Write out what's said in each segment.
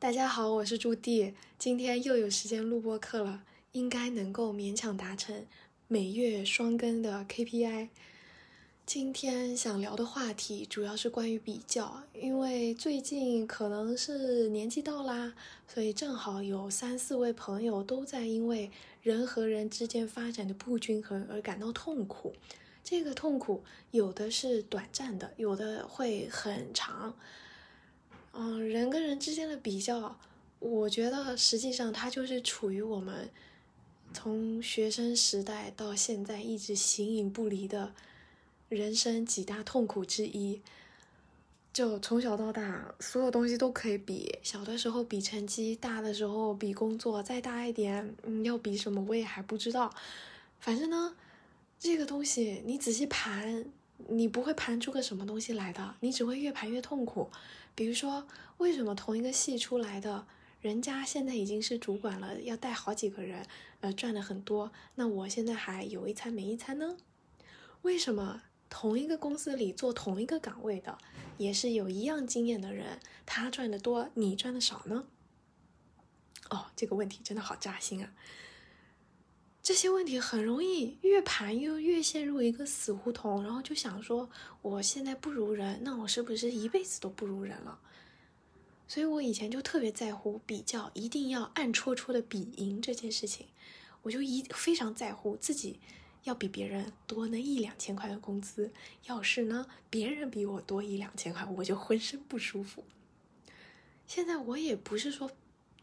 大家好，我是朱棣，今天又有时间录播课了，应该能够勉强达成每月双更的 KPI。今天想聊的话题主要是关于比较，因为最近可能是年纪到啦，所以正好有三四位朋友都在因为人和人之间发展的不均衡而感到痛苦。这个痛苦有的是短暂的，有的会很长。嗯，人跟人之间的比较，我觉得实际上它就是处于我们从学生时代到现在一直形影不离的。人生几大痛苦之一，就从小到大，所有东西都可以比。小的时候比成绩，大的时候比工作，再大一点，嗯，要比什么我也还不知道。反正呢，这个东西你仔细盘，你不会盘出个什么东西来的，你只会越盘越痛苦。比如说，为什么同一个系出来的，人家现在已经是主管了，要带好几个人，呃，赚的很多，那我现在还有一餐没一餐呢？为什么？同一个公司里做同一个岗位的，也是有一样经验的人，他赚的多，你赚的少呢？哦，这个问题真的好扎心啊！这些问题很容易越盘又越陷入一个死胡同，然后就想说，我现在不如人，那我是不是一辈子都不如人了？所以我以前就特别在乎比较，一定要暗戳戳的比赢这件事情，我就一非常在乎自己。要比别人多那一两千块的工资，要是呢，别人比我多一两千块，我就浑身不舒服。现在我也不是说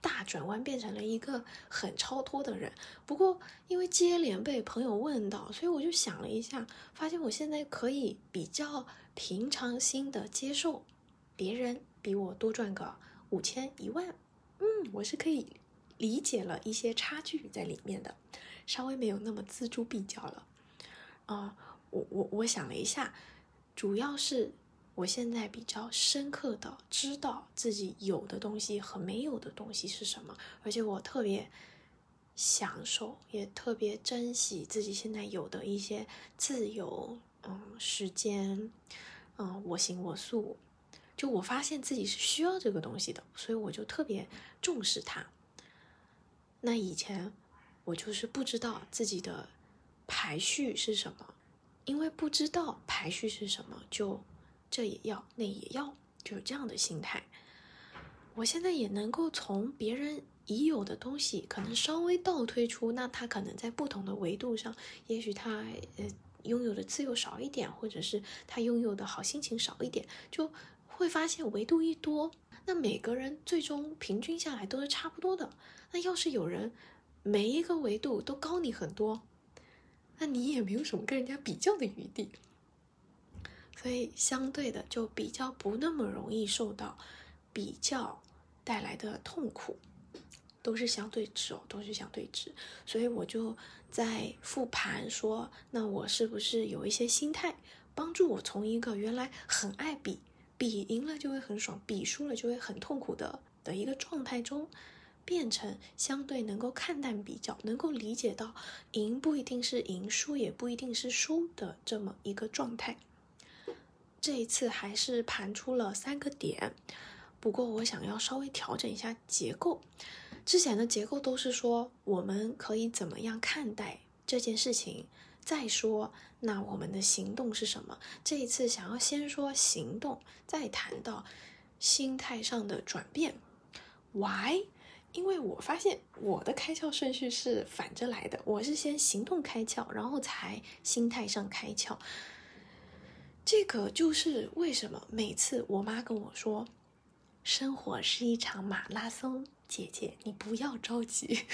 大转弯变成了一个很超脱的人，不过因为接连被朋友问到，所以我就想了一下，发现我现在可以比较平常心的接受别人比我多赚个五千一万，嗯，我是可以理解了一些差距在里面的。稍微没有那么锱铢必较了，啊，我我我想了一下，主要是我现在比较深刻的知道自己有的东西和没有的东西是什么，而且我特别享受，也特别珍惜自己现在有的一些自由，嗯，时间，嗯，我行我素，就我发现自己是需要这个东西的，所以我就特别重视它。那以前。我就是不知道自己的排序是什么，因为不知道排序是什么，就这也要那也要，就是这样的心态。我现在也能够从别人已有的东西，可能稍微倒推出，那他可能在不同的维度上，也许他呃拥有的自由少一点，或者是他拥有的好心情少一点，就会发现维度一多，那每个人最终平均下来都是差不多的。那要是有人。每一个维度都高你很多，那你也没有什么跟人家比较的余地，所以相对的就比较不那么容易受到比较带来的痛苦，都是相对值哦，都是相对值。所以我就在复盘说，那我是不是有一些心态帮助我从一个原来很爱比，比赢了就会很爽，比输了就会很痛苦的的一个状态中。变成相对能够看淡比较，能够理解到赢不一定是赢，输也不一定是输的这么一个状态。这一次还是盘出了三个点，不过我想要稍微调整一下结构。之前的结构都是说我们可以怎么样看待这件事情，再说那我们的行动是什么。这一次想要先说行动，再谈到心态上的转变。Why？因为我发现我的开窍顺序是反着来的，我是先行动开窍，然后才心态上开窍。这个就是为什么每次我妈跟我说，生活是一场马拉松，姐姐你不要着急，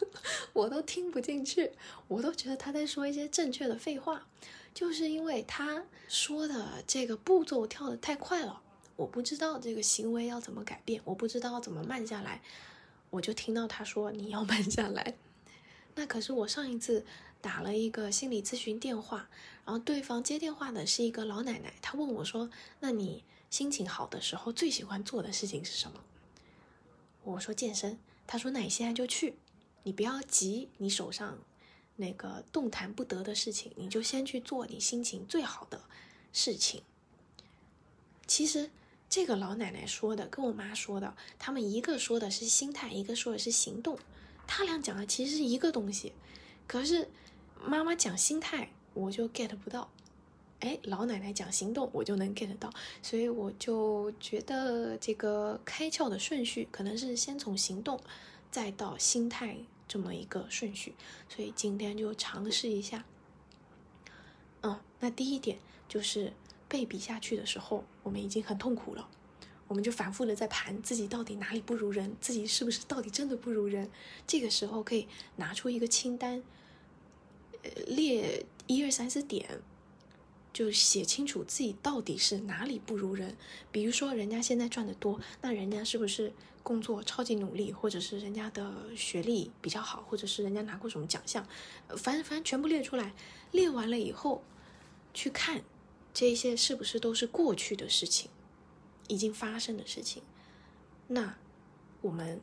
我都听不进去，我都觉得她在说一些正确的废话，就是因为她说的这个步骤跳的太快了，我不知道这个行为要怎么改变，我不知道怎么慢下来。我就听到她说你要慢下来，那可是我上一次打了一个心理咨询电话，然后对方接电话的是一个老奶奶，她问我说：“那你心情好的时候最喜欢做的事情是什么？”我说健身。她说：“那你现在就去，你不要急，你手上那个动弹不得的事情，你就先去做你心情最好的事情。”其实。这个老奶奶说的跟我妈说的，他们一个说的是心态，一个说的是行动，他俩讲的其实是一个东西，可是妈妈讲心态，我就 get 不到。哎，老奶奶讲行动，我就能 get 到，所以我就觉得这个开窍的顺序可能是先从行动，再到心态这么一个顺序，所以今天就尝试一下。嗯，那第一点就是被比下去的时候，我们已经很痛苦了，我们就反复的在盘自己到底哪里不如人，自己是不是到底真的不如人？这个时候可以拿出一个清单，列一二三四点。就写清楚自己到底是哪里不如人，比如说人家现在赚的多，那人家是不是工作超级努力，或者是人家的学历比较好，或者是人家拿过什么奖项，反正反正全部列出来，列完了以后，去看这些是不是都是过去的事情，已经发生的事情，那我们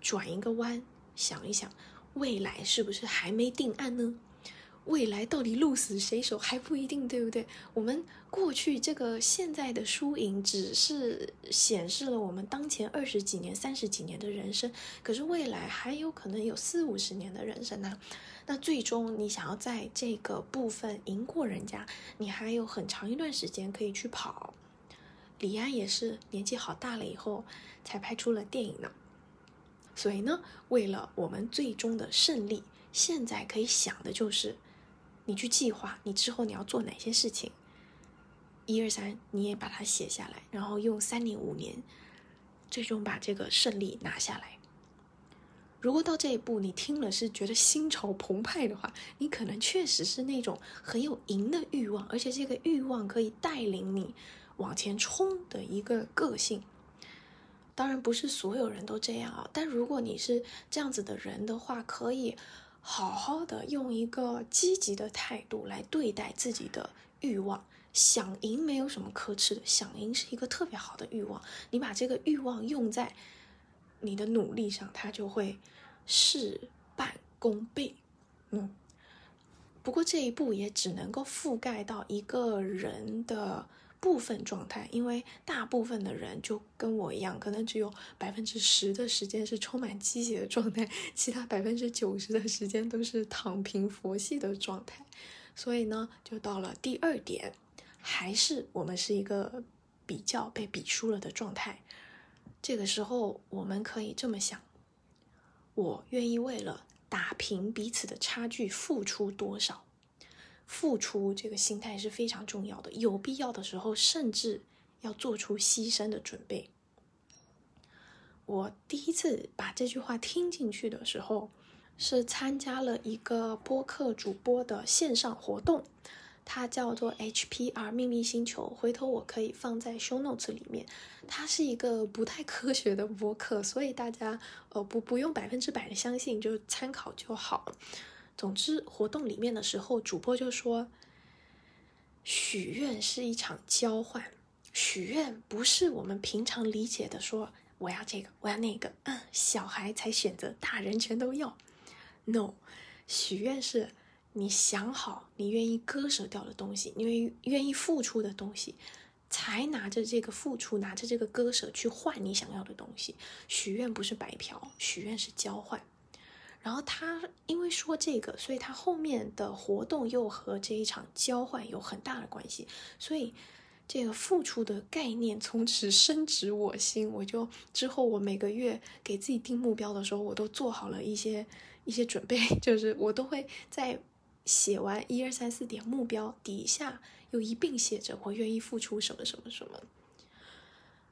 转一个弯想一想，未来是不是还没定案呢？未来到底鹿死谁手还不一定，对不对？我们过去这个现在的输赢，只是显示了我们当前二十几年、三十几年的人生，可是未来还有可能有四五十年的人生呢。那最终你想要在这个部分赢过人家，你还有很长一段时间可以去跑。李安也是年纪好大了以后才拍出了电影呢。所以呢，为了我们最终的胜利，现在可以想的就是。你去计划你之后你要做哪些事情，一二三，你也把它写下来，然后用三年五年，最终把这个胜利拿下来。如果到这一步你听了是觉得心潮澎湃的话，你可能确实是那种很有赢的欲望，而且这个欲望可以带领你往前冲的一个个性。当然不是所有人都这样啊，但如果你是这样子的人的话，可以。好好的用一个积极的态度来对待自己的欲望，想赢没有什么可耻的，想赢是一个特别好的欲望。你把这个欲望用在你的努力上，它就会事半功倍。嗯，不过这一步也只能够覆盖到一个人的。部分状态，因为大部分的人就跟我一样，可能只有百分之十的时间是充满积极的状态，其他百分之九十的时间都是躺平佛系的状态。所以呢，就到了第二点，还是我们是一个比较被比输了的状态。这个时候，我们可以这么想：我愿意为了打平彼此的差距付出多少？付出这个心态是非常重要的，有必要的时候甚至要做出牺牲的准备。我第一次把这句话听进去的时候，是参加了一个播客主播的线上活动，它叫做 HPR 秘密星球，回头我可以放在 show notes 里面。它是一个不太科学的播客，所以大家呃不不用百分之百的相信，就参考就好。总之，活动里面的时候，主播就说：“许愿是一场交换，许愿不是我们平常理解的说我要这个，我要那个，嗯，小孩才选择，大人全都要。No，许愿是你想好你愿意割舍掉的东西，你愿意愿意付出的东西，才拿着这个付出，拿着这个割舍去换你想要的东西。许愿不是白嫖，许愿是交换。”然后他因为说这个，所以他后面的活动又和这一场交换有很大的关系，所以这个付出的概念从此深植我心。我就之后我每个月给自己定目标的时候，我都做好了一些一些准备，就是我都会在写完一二三四点目标底下又一并写着我愿意付出什么什么什么。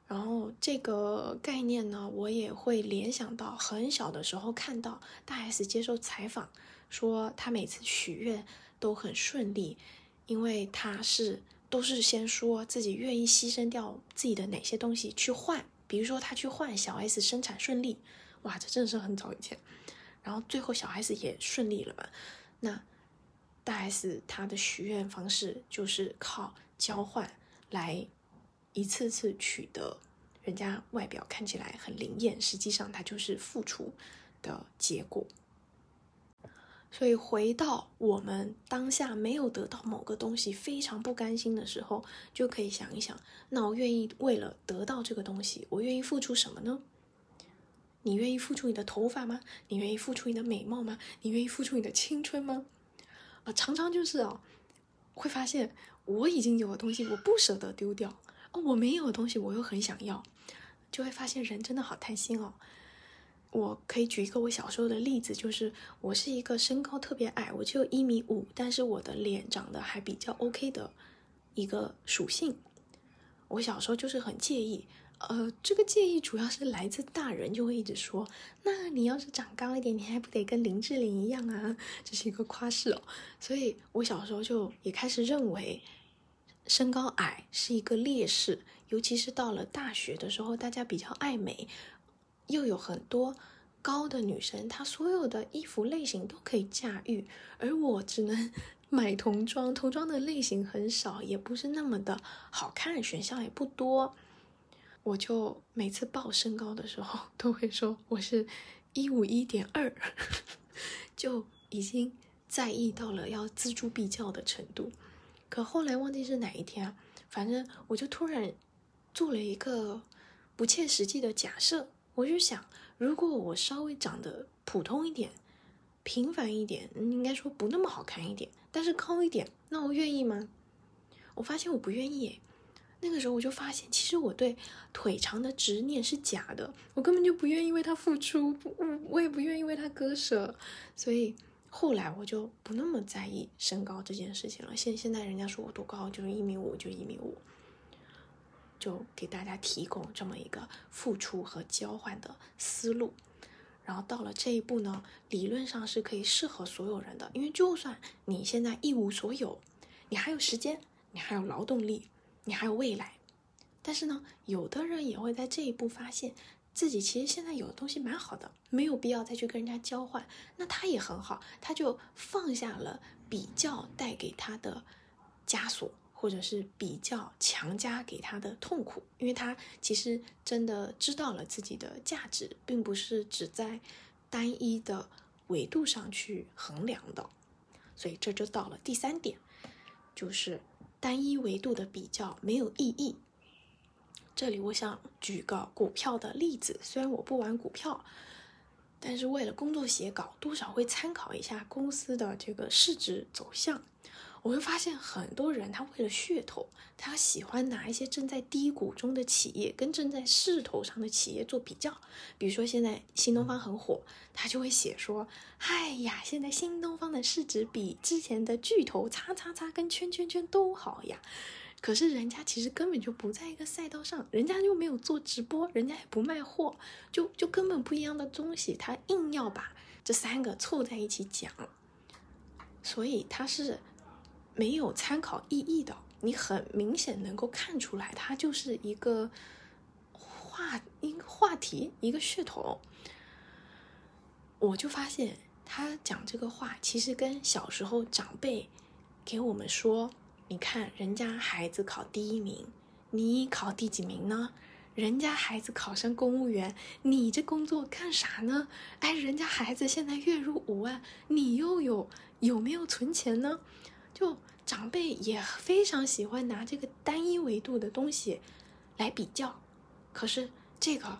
然后这个概念呢，我也会联想到很小的时候看到大 S 接受采访，说他每次许愿都很顺利，因为他是都是先说自己愿意牺牲掉自己的哪些东西去换，比如说他去换小 S 生产顺利，哇，这真的是很早以前，然后最后小 S 也顺利了嘛，那大 S 他的许愿方式就是靠交换来。一次次取得人家外表看起来很灵验，实际上它就是付出的结果。所以回到我们当下没有得到某个东西非常不甘心的时候，就可以想一想：那我愿意为了得到这个东西，我愿意付出什么呢？你愿意付出你的头发吗？你愿意付出你的美貌吗？你愿意付出你的青春吗？啊，常常就是啊，会发现我已经有的东西我不舍得丢掉，哦，我没有的东西我又很想要，就会发现人真的好贪心哦。我可以举一个我小时候的例子，就是我是一个身高特别矮，我只有一米五，但是我的脸长得还比较 OK 的一个属性。我小时候就是很介意，呃，这个介意主要是来自大人，就会一直说，那你要是长高一点，你还不得跟林志玲一样啊？这是一个夸饰哦。所以我小时候就也开始认为身高矮是一个劣势，尤其是到了大学的时候，大家比较爱美。又有很多高的女生，她所有的衣服类型都可以驾驭，而我只能 买童装，童装的类型很少，也不是那么的好看，选项也不多。我就每次报身高的时候，都会说我是一五一点二，就已经在意到了要锱铢必较的程度。可后来忘记是哪一天啊，反正我就突然做了一个不切实际的假设。我就想，如果我稍微长得普通一点、平凡一点，应该说不那么好看一点，但是高一点，那我愿意吗？我发现我不愿意。那个时候我就发现，其实我对腿长的执念是假的，我根本就不愿意为他付出，我我也不愿意为他割舍。所以后来我就不那么在意身高这件事情了。现现在人家说我多高，就是一米五，就一米五。就给大家提供这么一个付出和交换的思路，然后到了这一步呢，理论上是可以适合所有人的，因为就算你现在一无所有，你还有时间，你还有劳动力，你还有未来，但是呢，有的人也会在这一步发现自己其实现在有的东西蛮好的，没有必要再去跟人家交换，那他也很好，他就放下了比较带给他的枷锁。或者是比较强加给他的痛苦，因为他其实真的知道了自己的价值，并不是只在单一的维度上去衡量的，所以这就到了第三点，就是单一维度的比较没有意义。这里我想举个股票的例子，虽然我不玩股票，但是为了工作写稿，多少会参考一下公司的这个市值走向。我会发现很多人，他为了噱头，他喜欢拿一些正在低谷中的企业跟正在势头上的企业做比较。比如说现在新东方很火，他就会写说：“哎呀，现在新东方的市值比之前的巨头叉叉叉跟圈圈圈都好呀。”可是人家其实根本就不在一个赛道上，人家又没有做直播，人家也不卖货，就就根本不一样的东西，他硬要把这三个凑在一起讲，所以他是。没有参考意义的，你很明显能够看出来，它就是一个话一个话题，一个噱头。我就发现他讲这个话，其实跟小时候长辈给我们说：“你看人家孩子考第一名，你考第几名呢？人家孩子考上公务员，你这工作干啥呢？哎，人家孩子现在月入五万，你又有有没有存钱呢？”就长辈也非常喜欢拿这个单一维度的东西来比较，可是这个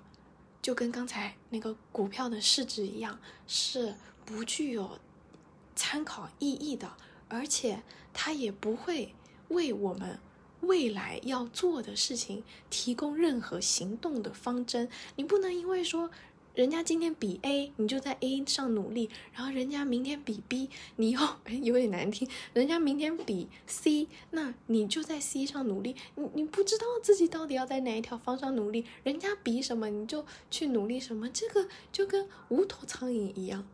就跟刚才那个股票的市值一样，是不具有参考意义的，而且它也不会为我们未来要做的事情提供任何行动的方针。你不能因为说。人家今天比 A，你就在 A 上努力，然后人家明天比 B，你又有点难听。人家明天比 C，那你就在 C 上努力。你你不知道自己到底要在哪一条方向努力，人家比什么你就去努力什么，这个就跟无头苍蝇一样。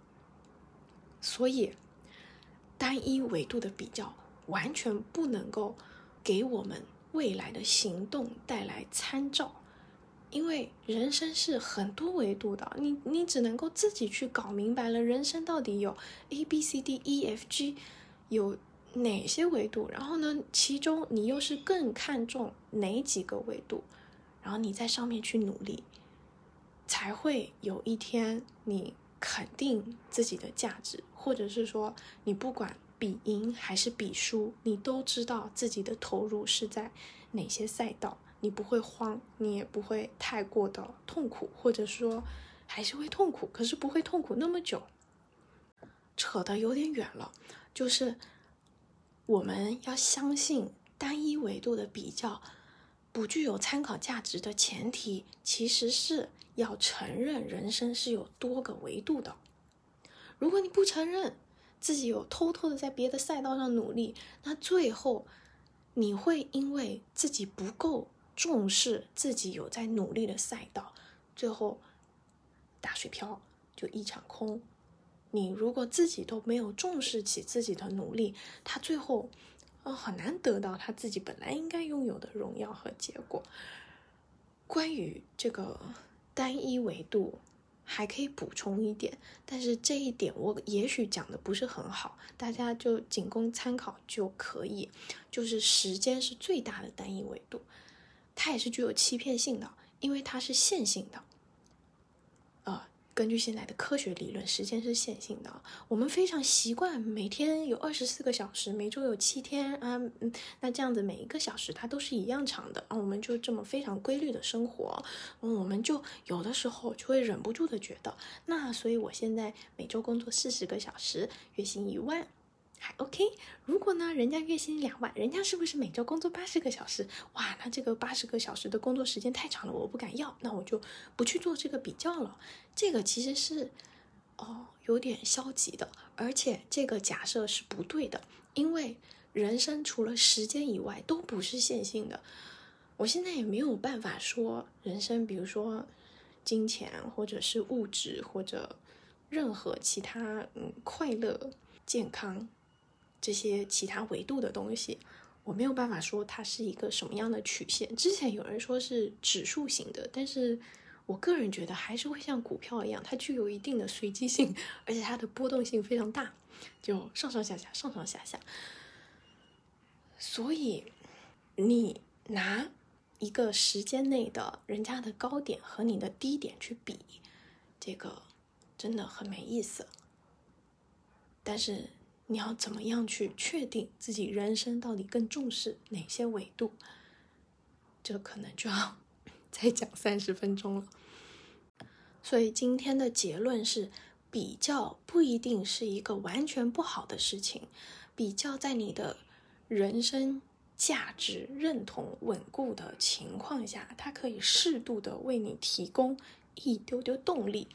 所以，单一维度的比较完全不能够给我们未来的行动带来参照。因为人生是很多维度的，你你只能够自己去搞明白了，人生到底有 A B C D E F G，有哪些维度？然后呢，其中你又是更看重哪几个维度？然后你在上面去努力，才会有一天你肯定自己的价值，或者是说你不管比赢还是比输，你都知道自己的投入是在哪些赛道，你不会慌，你也不会太过的痛苦，或者说还是会痛苦，可是不会痛苦那么久。扯得有点远了，就是我们要相信单一维度的比较不具有参考价值的前提，其实是要承认人生是有多个维度的。如果你不承认自己有偷偷的在别的赛道上努力，那最后你会因为自己不够重视自己有在努力的赛道，最后打水漂，就一场空。你如果自己都没有重视起自己的努力，他最后，呃，很难得到他自己本来应该拥有的荣耀和结果。关于这个单一维度，还可以补充一点，但是这一点我也许讲的不是很好，大家就仅供参考就可以。就是时间是最大的单一维度，它也是具有欺骗性的，因为它是线性的。根据现在的科学理论，时间是线性的。我们非常习惯每天有二十四个小时，每周有七天啊，嗯，那这样子每一个小时它都是一样长的啊，我们就这么非常规律的生活，我们就有的时候就会忍不住的觉得，那所以我现在每周工作四十个小时，月薪一万。还 OK，如果呢，人家月薪两万，人家是不是每周工作八十个小时？哇，那这个八十个小时的工作时间太长了，我不敢要，那我就不去做这个比较了。这个其实是哦有点消极的，而且这个假设是不对的，因为人生除了时间以外都不是线性的。我现在也没有办法说人生，比如说金钱或者是物质或者任何其他嗯快乐健康。这些其他维度的东西，我没有办法说它是一个什么样的曲线。之前有人说是指数型的，但是我个人觉得还是会像股票一样，它具有一定的随机性，而且它的波动性非常大，就上上下下，上上下下。所以你拿一个时间内的人家的高点和你的低点去比，这个真的很没意思。但是。你要怎么样去确定自己人生到底更重视哪些维度？这可能就要 再讲三十分钟了。所以今天的结论是：比较不一定是一个完全不好的事情。比较在你的人生价值认同稳固的情况下，它可以适度的为你提供一丢丢动力。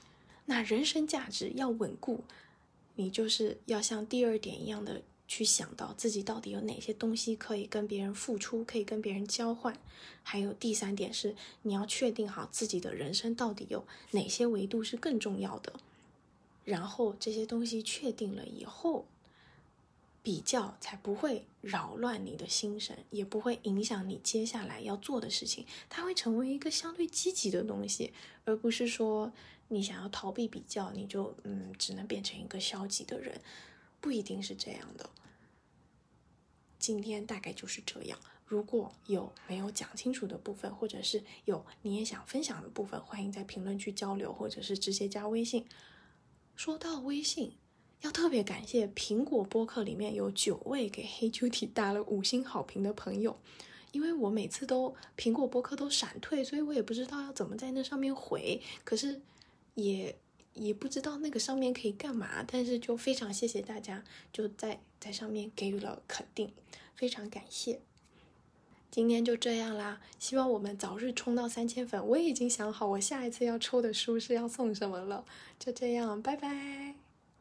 那人生价值要稳固。你就是要像第二点一样的去想到自己到底有哪些东西可以跟别人付出，可以跟别人交换。还有第三点是，你要确定好自己的人生到底有哪些维度是更重要的。然后这些东西确定了以后，比较才不会扰乱你的心神，也不会影响你接下来要做的事情。它会成为一个相对积极的东西，而不是说。你想要逃避比较，你就嗯，只能变成一个消极的人，不一定是这样的。今天大概就是这样。如果有没有讲清楚的部分，或者是有你也想分享的部分，欢迎在评论区交流，或者是直接加微信。说到微信，要特别感谢苹果播客里面有九位给黑球体打了五星好评的朋友，因为我每次都苹果播客都闪退，所以我也不知道要怎么在那上面回。可是。也也不知道那个上面可以干嘛，但是就非常谢谢大家，就在在上面给予了肯定，非常感谢。今天就这样啦，希望我们早日冲到三千粉。我已经想好我下一次要抽的书是要送什么了。就这样，拜拜。